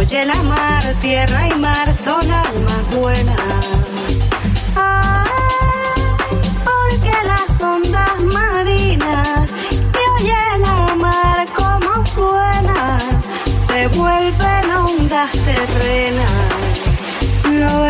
Oye la mar, tierra y mar son almas buenas. Ay, porque las ondas marinas y oye la mar como suena, se vuelven ondas terrenas. Lo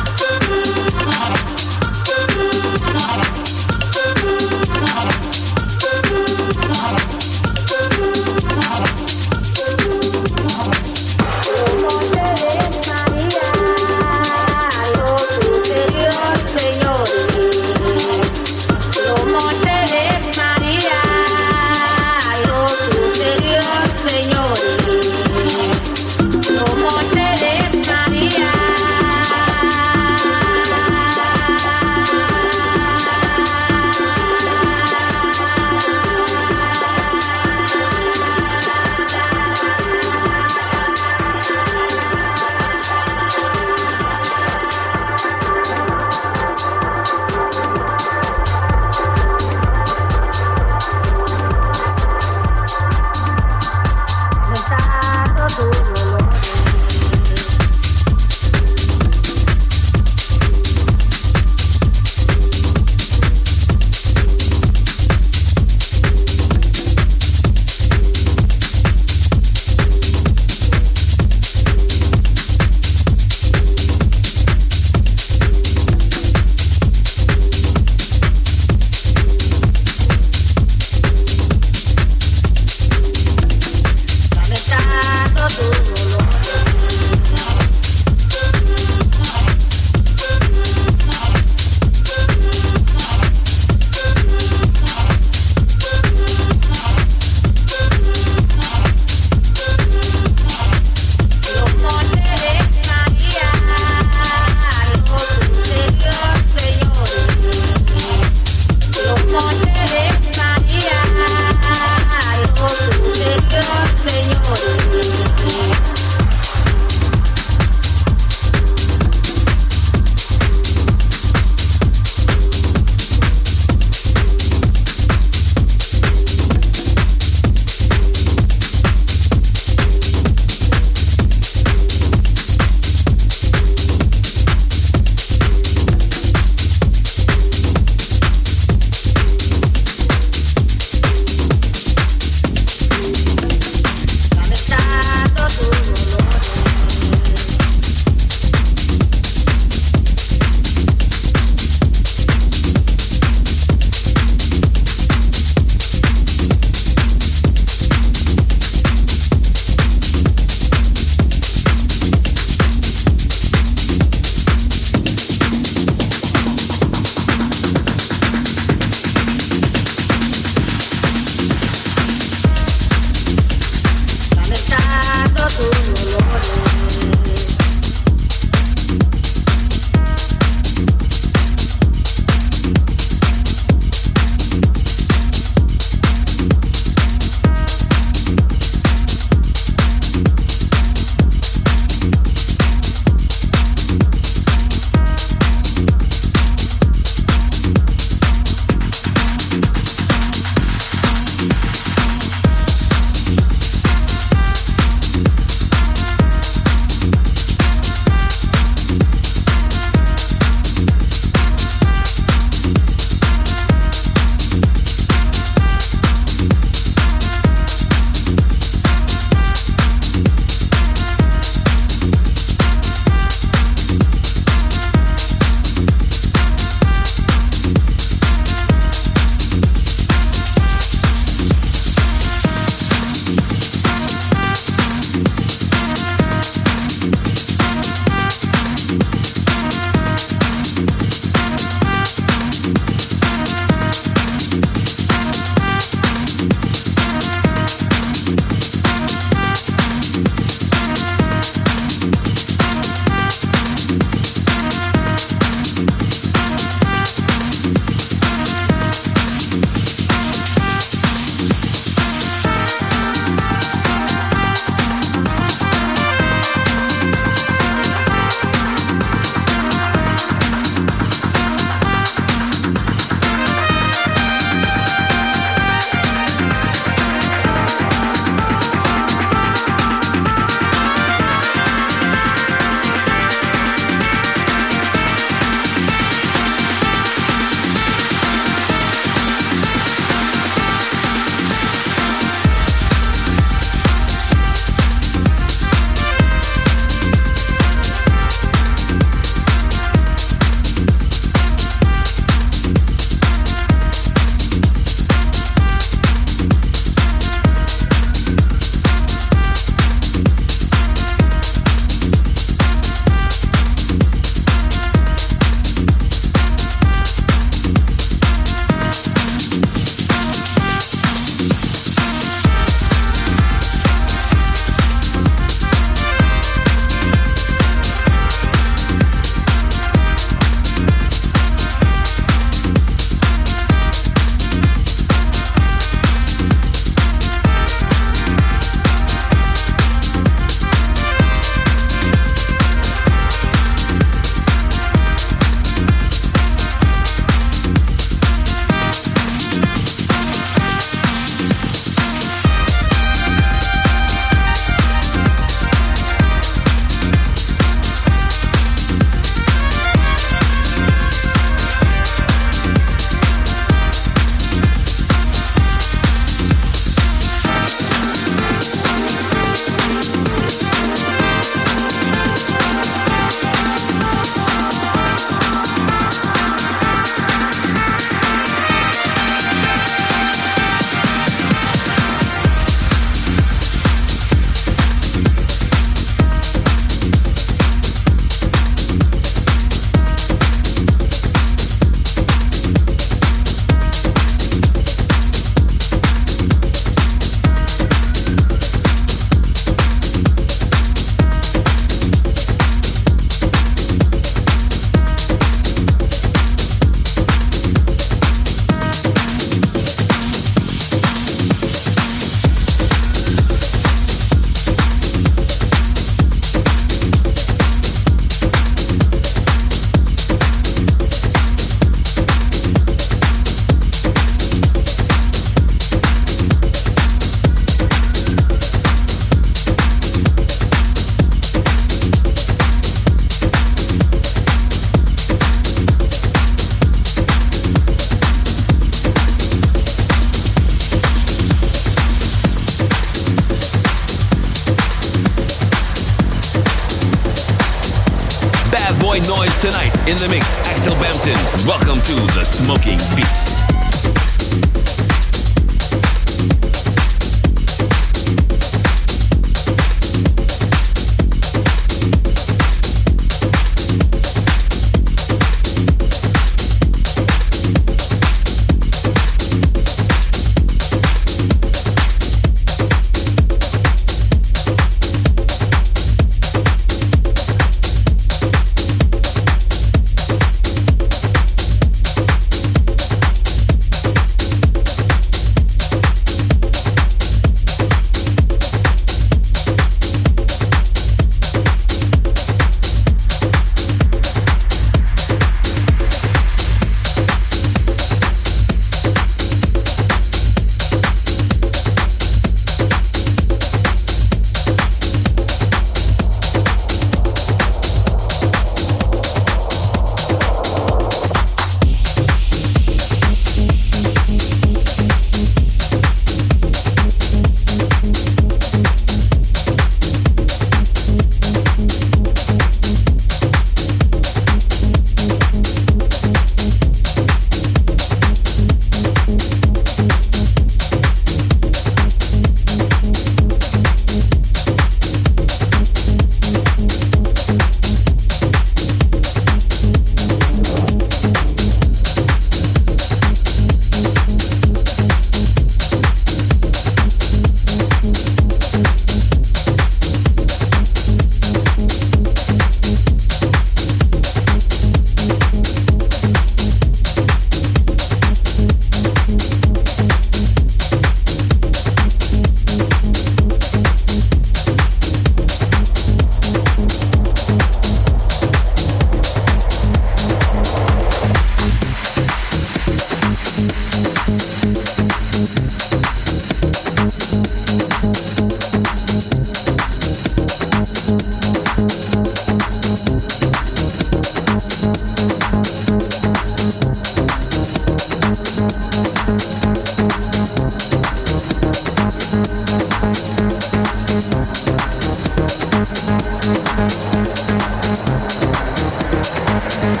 Don't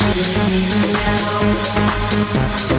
you leave me now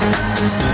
Thank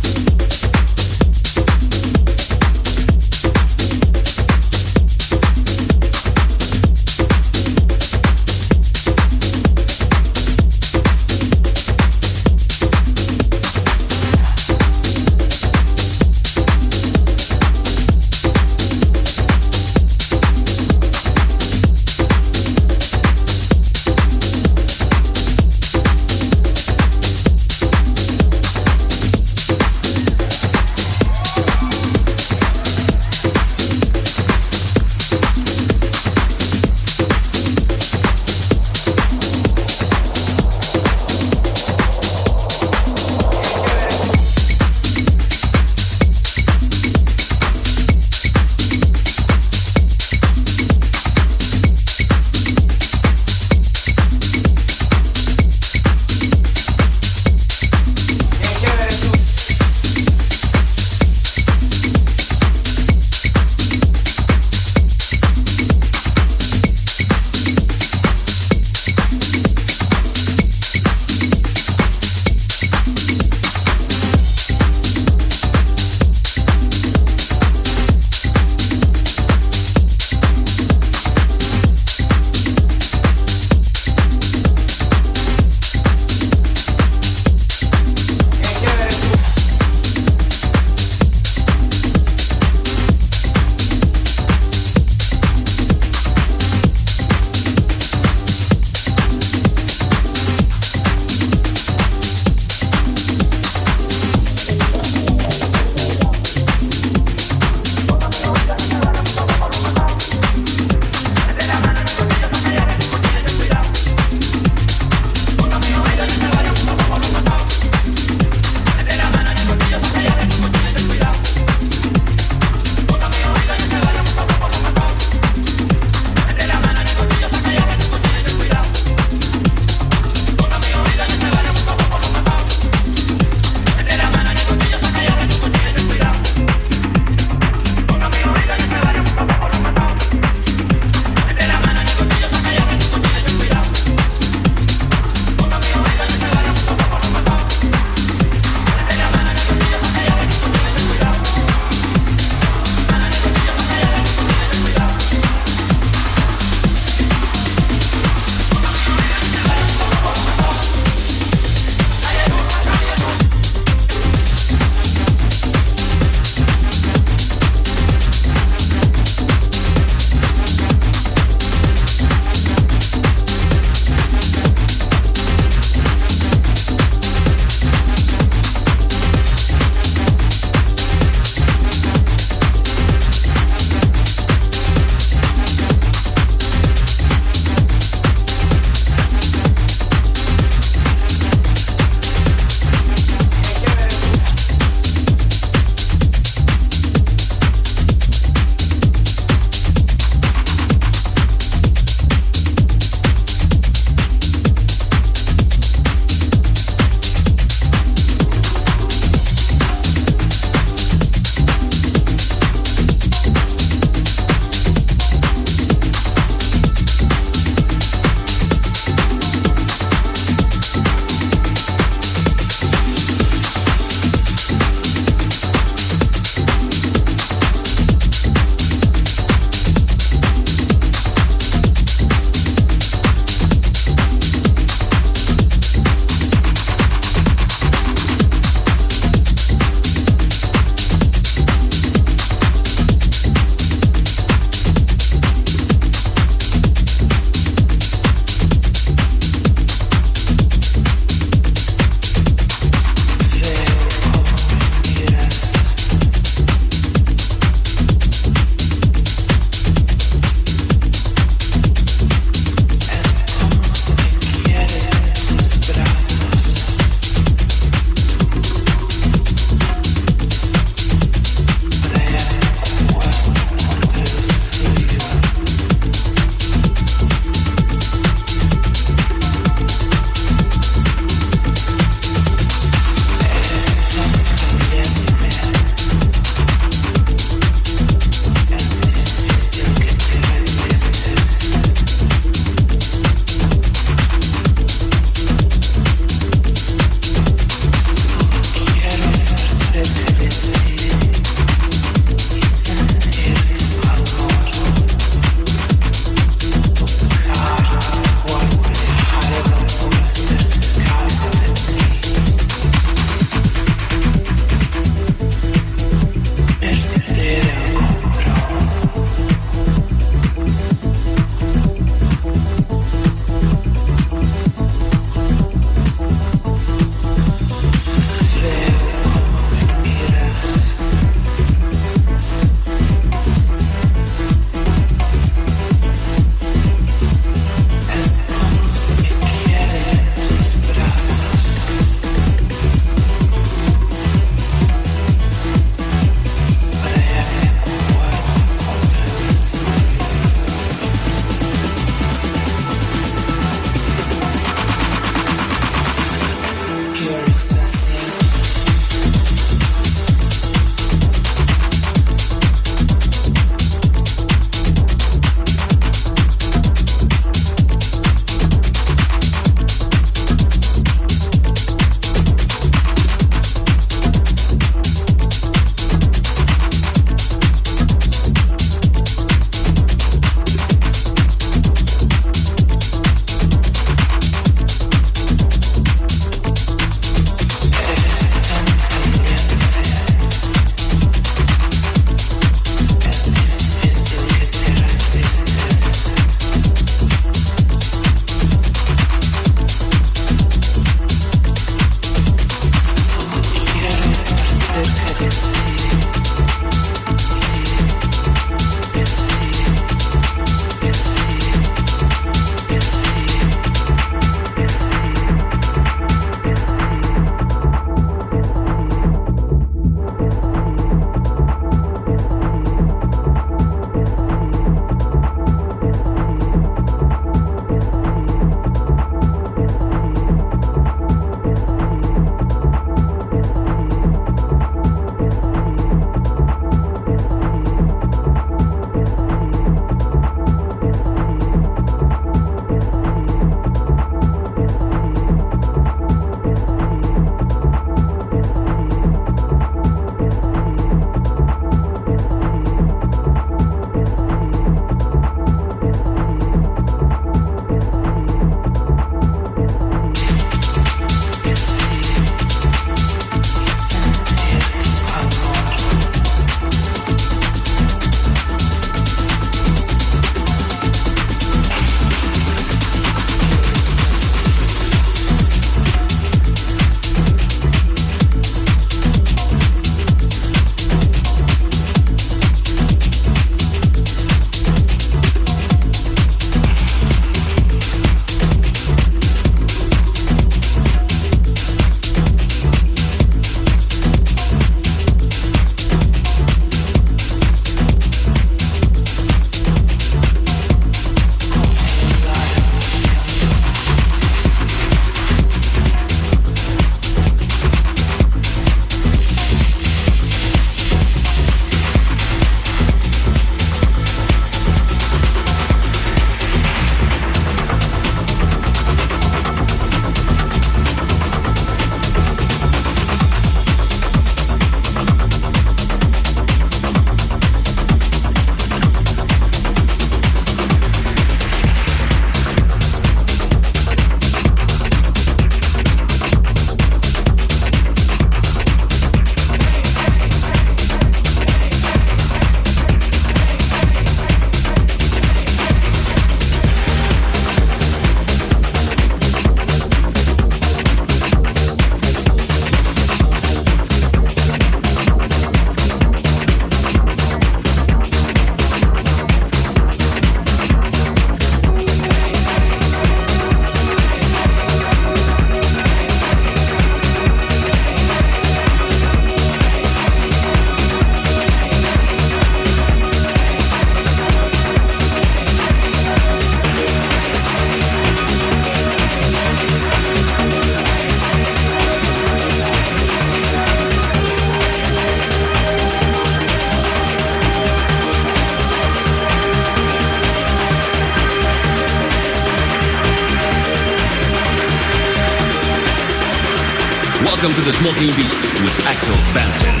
Smoking Beast with Axel Banton.